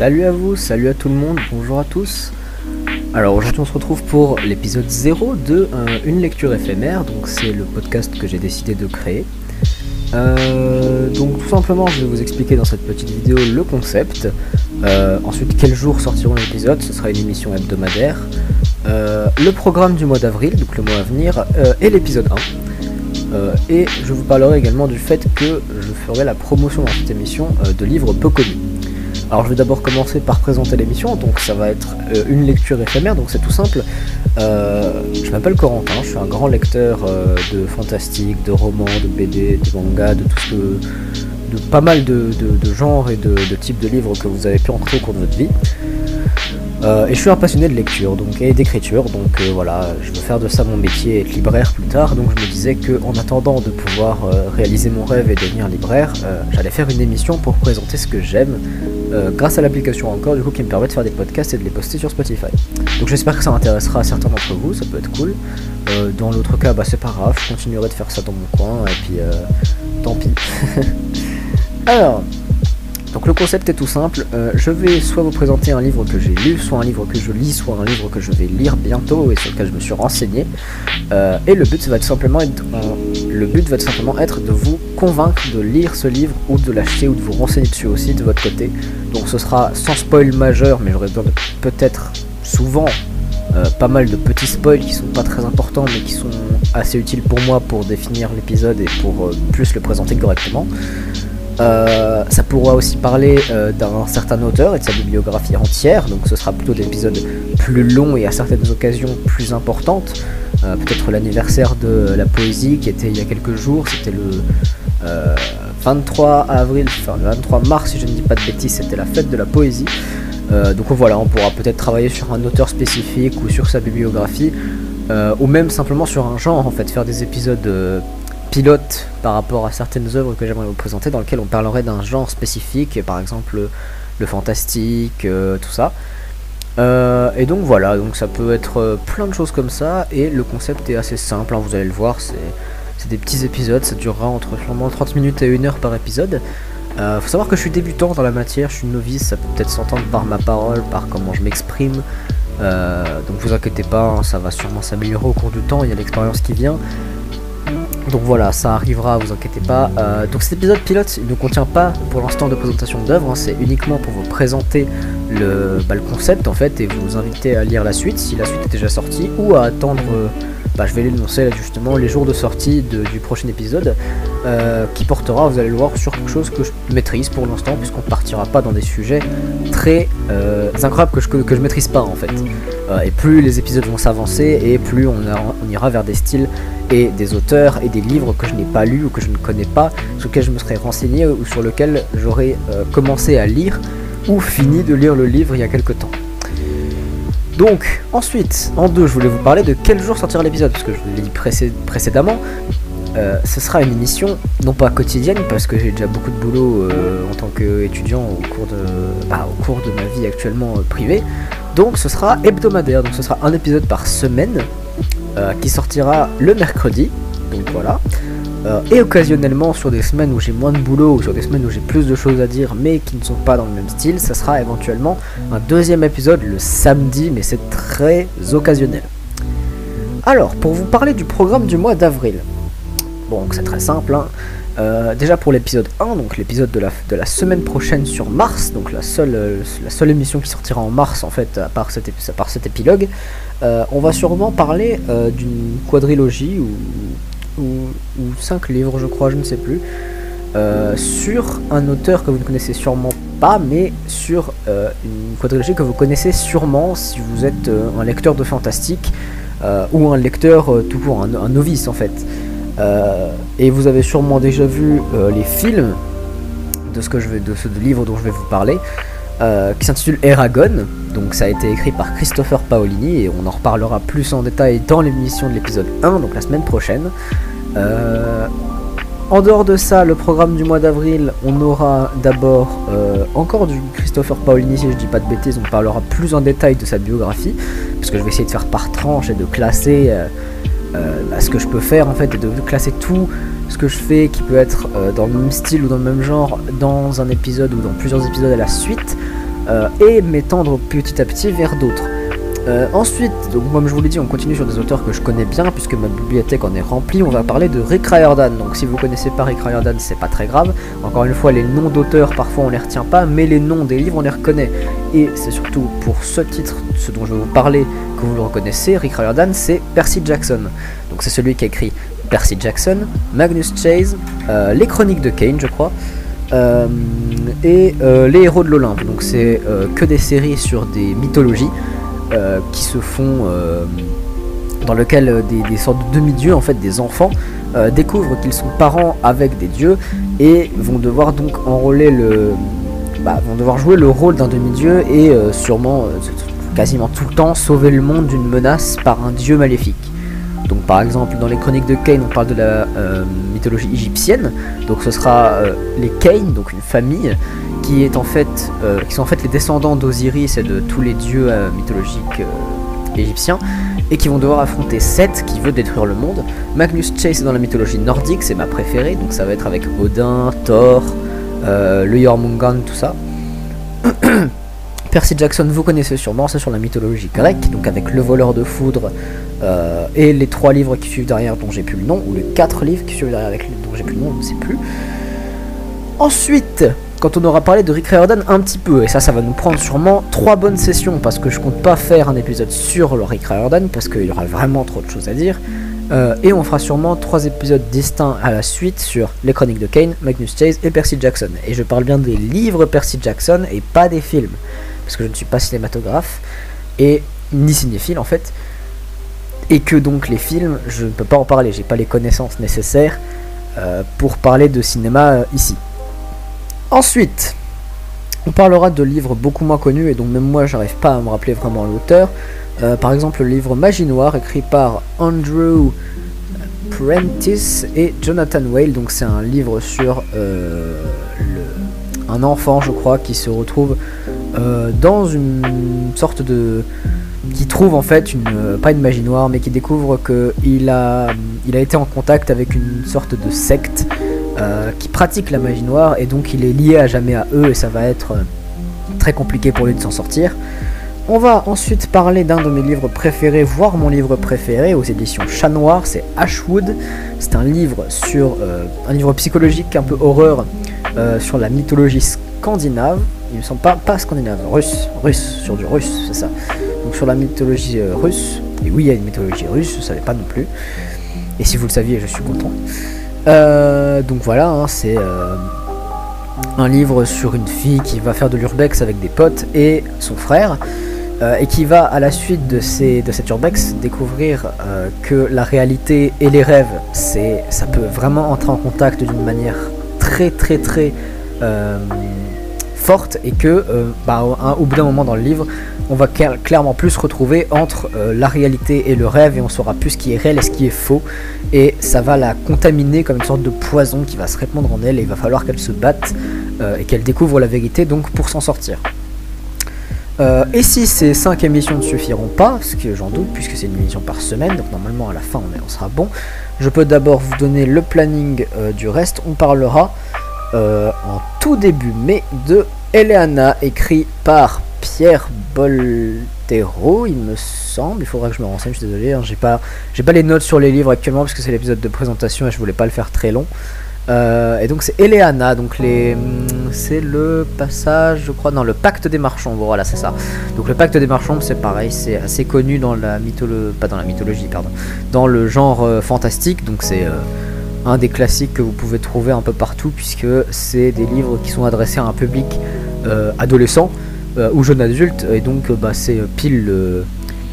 Salut à vous, salut à tout le monde, bonjour à tous. Alors aujourd'hui on se retrouve pour l'épisode 0 de euh, Une lecture éphémère, donc c'est le podcast que j'ai décidé de créer. Euh, donc tout simplement je vais vous expliquer dans cette petite vidéo le concept. Euh, ensuite quel jour sortiront l'épisode, ce sera une émission hebdomadaire. le programme du mois d'avril, donc le mois à venir, et l'épisode 1. et je vous parlerai également du fait que je ferai la promotion dans cette émission de livres peu connus. Alors je vais d'abord commencer par présenter l'émission, donc ça va être euh, une lecture éphémère, donc c'est tout simple. Euh, je m'appelle Corentin, je suis un grand lecteur euh, de fantastique, de romans, de BD, de manga, de tout ce de pas mal de, genres et de, types de livres que vous avez pu rencontrer au cours de votre vie. Et je suis un passionné de lecture donc, et d'écriture, donc voilà, je veux faire de ça mon métier et être libraire plus tard, donc je me disais qu'en attendant de pouvoir réaliser mon rêve et devenir libraire, j'allais faire une émission pour présenter ce que j'aime, euh, grâce à l'application encore du coup qui me permet de faire des podcasts et de les poster sur Spotify. Donc j'espère que ça intéressera certains d'entre vous, ça peut être cool. Euh, dans l'autre cas, bah c'est pas grave, je continuerai de faire ça dans mon coin et puis euh, tant pis. Alors, donc le concept est tout simple, euh, je vais soit vous présenter un livre que j'ai lu, soit un livre que je lis, soit un livre que je vais lire bientôt et sur lequel je me suis renseigné. Euh, et le but, va simplement être, le but va simplement être de vous convaincre de lire ce livre ou de l'acheter ou de vous renseigner dessus aussi de votre côté. Donc ce sera sans spoil majeur, mais j'aurai besoin de peut-être souvent euh, pas mal de petits spoils qui sont pas très importants mais qui sont assez utiles pour moi pour définir l'épisode et pour plus le présenter correctement. Euh, ça pourra aussi parler euh, d'un certain auteur et de sa bibliographie entière, donc ce sera plutôt des épisodes plus longs et à certaines occasions plus importantes. Euh, peut-être l'anniversaire de la poésie qui était il y a quelques jours, c'était le 23 avril, enfin le 23 mars si je ne dis pas de bêtises, c'était la fête de la poésie. donc voilà, on pourra peut-être travailler sur un auteur spécifique ou sur sa bibliographie, ou même simplement sur un genre en fait, faire des épisodes pilote par rapport à certaines œuvres que j'aimerais vous présenter dans lesquelles on parlerait d'un genre spécifique, par exemple le, fantastique, euh, tout ça. Euh, et donc voilà, donc ça peut être euh, plein de choses comme ça, et le concept est assez simple, hein, vous allez le voir, c'est des petits épisodes, ça durera entre 30 minutes et 1 heure par épisode. faut savoir que je suis débutant dans la matière, je suis novice, ça peut peut-être s'entendre par ma parole, par comment je m'exprime. donc vous inquiétez pas, hein, ça va sûrement s'améliorer au cours du temps, il y a l'expérience qui vient. Donc voilà, ça arrivera, vous inquiétez pas. Euh, donc cet épisode pilote, il ne contient pas pour l'instant de présentation d'œuvre, hein. c'est uniquement pour vous présenter le, bah, le, concept en fait et vous inviter à lire la suite si la suite est déjà sortie ou à attendre euh, bah, je vais l'énoncer justement, les jours de sortie du prochain épisode, euh, qui portera, vous allez le voir, sur quelque chose que je maîtrise pour l'instant, puisqu'on partira pas dans des sujets très euh, incroyables que je, que, je maîtrise pas en fait. Euh, et plus les épisodes vont s'avancer, et plus on, on, ira vers des styles et des auteurs et des livres que je n'ai pas lus ou que je ne connais pas, sur lesquels je me serais renseigné ou sur lesquels j'aurais commencé à lire ou fini de lire le livre il y a quelque temps. Donc, ensuite, en deux, je voulais vous parler de quel jour sortira l'épisode, parce que je l'ai dit précédemment. Euh, ce sera une émission, non pas quotidienne, parce que j'ai déjà beaucoup de boulot euh, en tant qu'étudiant au, cours de, bah, au cours de ma vie actuellement euh, privée. Donc ce sera hebdomadaire, donc ce sera un épisode par semaine qui sortira le mercredi. Donc voilà. Et occasionnellement sur des semaines où j'ai moins de boulot ou sur des semaines où j'ai plus de choses à dire mais qui ne sont pas dans le même style, ça sera éventuellement un deuxième épisode le samedi mais c'est très occasionnel. Alors, pour vous parler du programme du mois d'avril, bon c'est très simple, hein. euh, déjà pour l'épisode 1, donc l'épisode de la, de la semaine prochaine sur Mars, donc la seule, euh, la seule émission qui sortira en mars en fait à part cet, à part cet épilogue, on va sûrement parler d'une quadrilogie ou ou, cinq livres, je crois, je ne sais plus, euh, sur un auteur que vous ne connaissez sûrement pas, mais sur euh, une quadrilogie que vous connaissez sûrement si vous êtes euh, un lecteur de fantastique ou un lecteur tout court, un, novice en fait. Et vous avez sûrement déjà vu les films de ce que je vais, de ce livre dont je vais vous parler. qui s'intitule Eragon. Donc ça a été écrit par Christopher Paolini et on en reparlera plus en détail dans l'émission de l'épisode 1, donc la semaine prochaine. Euh, en dehors de ça, le programme du mois d'avril, on aura d'abord euh, encore du Christopher Paolini, si je dis pas de bêtises, on parlera plus en détail de sa biographie, parce que je vais essayer de faire par tranche et de classer euh, ce que je peux faire en fait, et de classer tout ce que je fais qui peut être dans le même style ou dans le même genre dans un épisode ou dans plusieurs épisodes à la suite. et m'étendre petit à petit vers d'autres. Euh, ensuite, donc comme je vous l'ai dit, on continue sur des auteurs que je connais bien puisque ma bibliothèque en est remplie. On va parler de Rick Riordan. Donc si vous connaissez pas Rick Riordan, c'est pas très grave. Encore une fois, les noms d'auteurs parfois on les retient pas, mais les noms des livres on les reconnaît. Et c'est surtout pour ce titre, ce dont je vais vous parler, que vous le reconnaissez. Rick Riordan, c'est Percy Jackson. Donc c'est celui qui a écrit Percy Jackson, Magnus Chase, euh, les Chroniques de Kane, je crois. Euh, et les héros de l'Olympe. Donc c'est que des séries sur des mythologies. Euh, qui se font euh, dans lequel euh, des, sortes de demi-dieux, en fait des enfants, découvrent qu'ils sont parents avec des dieux et vont devoir donc enrôler le, bah, vont devoir jouer le rôle d'un demi-dieu et sûrement quasiment tout le temps sauver le monde d'une menace par un dieu maléfique. Donc par exemple dans les chroniques de Cain on parle de la mythologie égyptienne, donc ce sera les Cain, donc une famille qui est en fait, euh, qui sont en fait les descendants d'Osiris et de tous les dieux euh, mythologiques euh, égyptiens, et qui vont devoir affronter Seth qui veut détruire le monde. Magnus Chase est dans la mythologie nordique, c'est ma préférée, donc ça va être avec Odin, Thor, le Jormungand, tout ça. Percy Jackson, vous connaissez sûrement, c'est sur la mythologie grecque, donc avec le voleur de foudre et les trois livres qui suivent derrière dont j'ai plus le nom, ou les quatre livres qui suivent derrière dont j'ai plus le nom, je ne sais plus. Ensuite, quand on aura parlé de Rick Riordan un petit peu, et ça, ça va nous prendre sûrement trois bonnes sessions, parce que je compte pas faire un épisode sur le Rick Riordan, parce qu'il y aura vraiment trop de choses à dire. Euh, et on fera sûrement trois épisodes distincts à la suite sur les chroniques de Kane, Magnus Chase et Percy Jackson. Et je parle bien des livres Percy Jackson et pas des films, parce que je ne suis pas cinématographe et ni cinéphile en fait, et que donc les films, je ne peux pas en parler, j'ai pas les connaissances nécessaires euh, pour parler de cinéma euh, ici. Ensuite, on parlera de livres beaucoup moins connus et dont même moi j'arrive pas à me rappeler vraiment l'auteur. Euh, par exemple le livre Magie Noire écrit par Andrew Prentice et Jonathan Whale. Donc c'est un livre sur euh, un enfant je crois qui se retrouve euh, dans une sorte de... qui trouve en fait une... pas une magie noire mais qui découvre qu'il a, il a été en contact avec une sorte de secte qui pratique la magie noire et donc il est lié à jamais à eux et ça va être très compliqué pour lui de s'en sortir. On va ensuite parler d'un de mes livres préférés, voire mon livre préféré aux éditions Chat Noir, c'est Ashwood. C'est un livre sur euh, un livre psychologique un peu horreur sur la mythologie scandinave. Il me semble pas pas scandinave, russe, russe sur du russe, c'est ça. Donc sur la mythologie russe. Et oui, il y a une mythologie russe, je ne savais pas non plus. Et si vous le saviez, je suis content. Euh, donc voilà, hein, c'est euh, un livre sur une fille qui va faire de l'urbex avec des potes et son frère. Euh, et qui va à la suite de, ces, de urbex découvrir que la réalité et les rêves, ça peut vraiment entrer en contact d'une manière très très très forte et que bah, au bout d'un moment dans le livre, on va clairement plus se retrouver entre euh, la réalité et le rêve et on saura plus ce qui est réel et ce qui est faux et ça va la contaminer comme une sorte de poison qui va se répandre en elle et il va falloir qu'elle se batte euh, et qu'elle découvre la vérité donc pour s'en sortir. Euh, et si ces 5 émissions ne suffiront pas, ce que j'en doute puisque c'est une émission par semaine, donc normalement à la fin on, on sera bon, je peux d'abord vous donner le planning du reste. On parlera en tout début mai de Eleana, écrit par Pierre Boltero, il me semble. Il faudra que je me renseigne, je suis désolé. Hein. j'ai pas, j'ai pas les notes sur les livres actuellement parce que c'est l'épisode de présentation et je voulais pas le faire très long. Euh, et donc c'est Eleana, donc les, hmm, c'est le passage, je crois, dans le Pacte des Marchands. Voilà, c'est ça. Donc le Pacte des Marchands, c'est pareil, c'est assez connu dans la mythologie, pas dans la mythologie, pardon, dans le genre euh, fantastique. Donc c'est euh, un des classiques que vous pouvez trouver un peu partout puisque c'est des livres qui sont adressés à un public adolescent ou jeune adulte, et donc bah, c'est pile,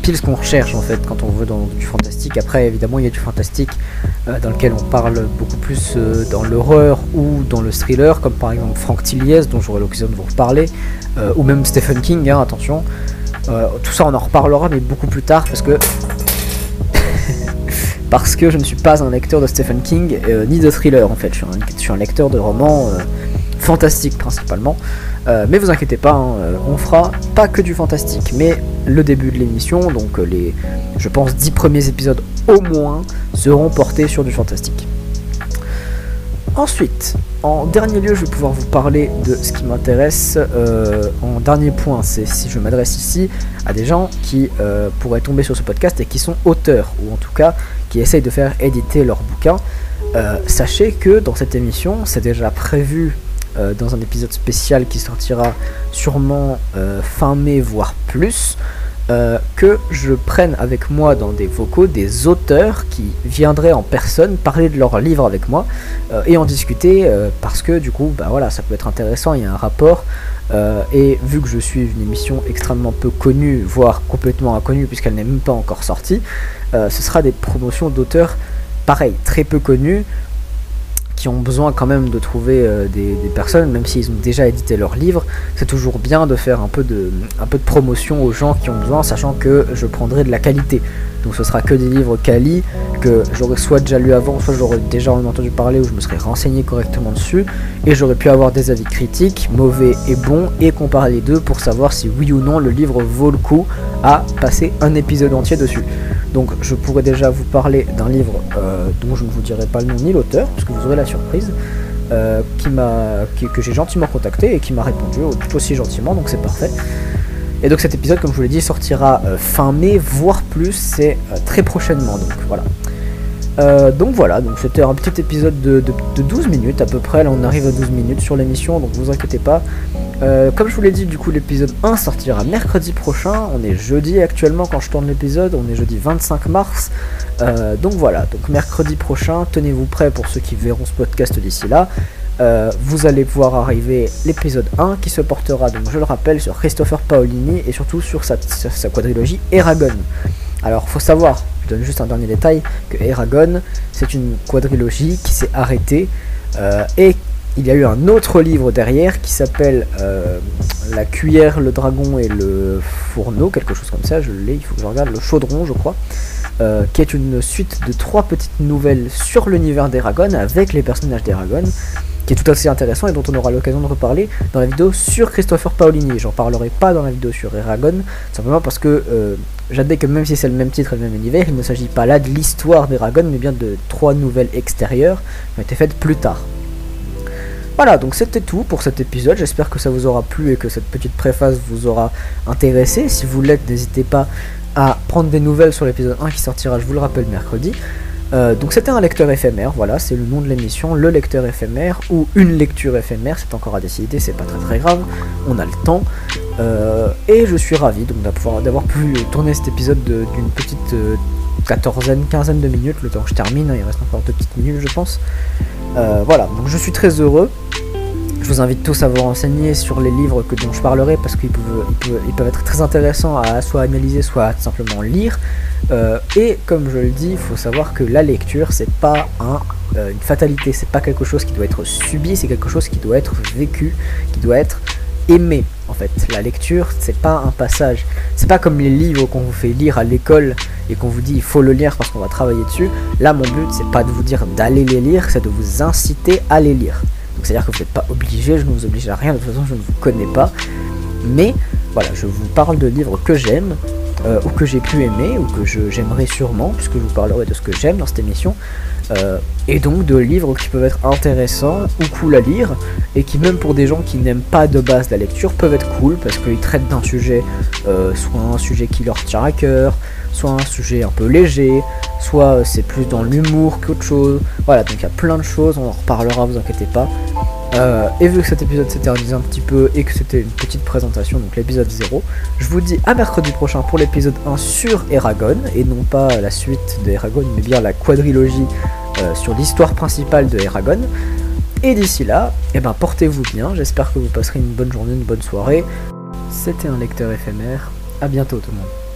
pile ce qu'on recherche en fait quand on veut dans du fantastique. Après, évidemment, il y a du fantastique dans lequel on parle beaucoup plus dans l'horreur ou dans le thriller, comme par exemple Frank Tilliez, dont j'aurai l'occasion de vous reparler, ou même Stephen King, hein, attention. tout ça, on en reparlera, mais beaucoup plus tard, parce que parce que je ne suis pas un lecteur de Stephen King ni de thriller en fait. Je suis un, lecteur de romans fantastiques principalement. Euh, mais vous inquiétez pas, hein, euh, on fera pas que du fantastique, mais le début de l'émission, donc euh, les, je pense, 10 premiers épisodes au moins, seront portés sur du fantastique. Ensuite, en dernier lieu, je vais pouvoir vous parler de ce qui m'intéresse. En dernier point, c'est si je m'adresse ici à des gens qui pourraient tomber sur ce podcast et qui sont auteurs, ou en tout cas qui essayent de faire éditer leurs bouquins. Sachez que dans cette émission, c'est déjà prévu dans un épisode spécial qui sortira sûrement fin mai, voire plus. Euh, que je prenne avec moi dans des vocaux des auteurs qui viendraient en personne parler de leur livre avec moi euh, et en discuter euh, parce que du coup bah voilà ça peut être intéressant il y a un rapport et vu que je suis une émission extrêmement peu connue voire complètement inconnue puisqu'elle n'est même pas encore sortie ce sera des promotions d'auteurs pareil très peu connus qui ont besoin quand même de trouver euh, des, personnes, même s'ils ont déjà édité leur livre, c'est toujours bien de faire un peu de, un peu de promotion aux gens qui ont besoin, sachant que je prendrai de la qualité. Donc ce sera que des livres quali que j'aurais soit déjà lu avant, soit j'aurais déjà entendu parler ou je me serais renseigné correctement dessus, et j'aurais pu avoir des avis critiques, mauvais et bons, et comparer les deux pour savoir si oui ou non le livre vaut le coup à passer un épisode entier dessus. Donc je pourrais déjà vous parler d'un livre euh, dont je ne vous dirai pas le nom ni l'auteur, puisque vous aurez la surprise, euh, qui m'a, que j'ai gentiment contacté et qui m'a répondu tout aussi gentiment, donc c'est parfait. Et donc cet épisode, comme je vous l'ai dit, sortira euh, fin mai, voire plus, c'est très prochainement, donc voilà. donc voilà, donc c'était un petit épisode de, de, 12 minutes à peu près, là on arrive à 12 minutes sur l'émission, donc vous inquiétez pas, euh, comme je vous l'ai dit, du coup, l'épisode 1 sortira mercredi prochain. On est jeudi actuellement quand je tourne l'épisode. On est jeudi 25 mars. Euh, donc voilà, donc mercredi prochain, tenez-vous prêts pour ceux qui verront ce podcast d'ici là. Euh, vous allez voir arriver l'épisode 1 qui se portera, donc je le rappelle, sur Christopher Paolini et surtout sur sa, quadrilogie Eragon. Alors, faut savoir, je donne juste un dernier détail, que Eragon, c'est une quadrilogie qui s'est arrêtée et il y a eu un autre livre derrière qui s'appelle euh, La cuillère, le dragon et le fourneau, quelque chose comme ça, je l'ai, il faut que je regarde, le chaudron je crois, euh, qui est une suite de trois petites nouvelles sur l'univers d'Eragon avec les personnages d'Eragon, qui est tout aussi intéressant et dont on aura l'occasion de reparler dans la vidéo sur Christopher Paolini. J'en parlerai pas dans la vidéo sur Eragon, simplement parce que euh, j'admets que même si c'est le même titre et le même univers, il ne s'agit pas là de l'histoire d'Eragon, mais bien de trois nouvelles extérieures qui ont été faites plus tard. Voilà, donc c'était tout pour cet épisode. J'espère que ça vous aura plu et que cette petite préface vous aura intéressé. Si vous l'êtes, n'hésitez pas à prendre des nouvelles sur l'épisode 1 qui sortira, je vous le rappelle, mercredi. Euh, donc c'était un lecteur éphémère, voilà, c'est le nom de l'émission, le lecteur éphémère ou une lecture éphémère, c'est encore à décider, c'est pas très très grave, on a le temps. Euh, et je suis ravi d'avoir pu tourner cet épisode d'une petite euh, quatorzaine, quinzaine de minutes, le temps que je termine, il reste encore deux petites minutes je pense. voilà, donc je suis très heureux. Je vous invite tous à vous renseigner sur les livres que, dont je parlerai parce qu'ils peuvent, être très intéressants à soit analyser, soit simplement lire. Euh, et comme je le dis, il faut savoir que la lecture, c'est pas euh, une fatalité, c'est pas quelque chose qui doit être subi, c'est quelque chose qui doit être vécu, qui doit être aimé. En fait, la lecture, c'est pas un passage. C'est pas comme les livres qu'on vous fait lire à l'école et qu'on vous dit il faut le lire parce qu'on va travailler dessus. Là, mon but, c'est pas de vous dire d'aller les lire, c'est de vous inciter à les lire. C'est-à-dire que vous n'êtes pas obligé, je ne vous oblige à rien, de toute façon je ne vous connais pas. Mais voilà, je vous parle de livres que j'aime, euh, ou que j'ai pu aimer, ou que j'aimerais sûrement, puisque je vous parlerai de ce que j'aime dans cette émission. Euh, et donc de livres qui peuvent être intéressants ou cool à lire, et qui même pour des gens qui n'aiment pas de base la lecture peuvent être cool, parce qu'ils traitent d'un sujet, euh, soit un sujet qui leur tient à cœur, soit un sujet un peu léger, soit c'est plus dans l'humour qu'autre chose. Voilà, donc il y a plein de choses, on en reparlera, vous inquiétez pas. Euh, et vu que cet épisode s'éternise un petit peu et que c'était une petite présentation, donc l'épisode 0, je vous dis à mercredi prochain pour l'épisode 1 sur Eragon, et non pas la suite de Eragon, mais bien la quadrilogie euh, sur l'histoire principale de Eragon. Et d'ici là, eh ben, portez-vous bien, j'espère que vous passerez une bonne journée, une bonne soirée. C'était un lecteur éphémère, à bientôt tout le monde.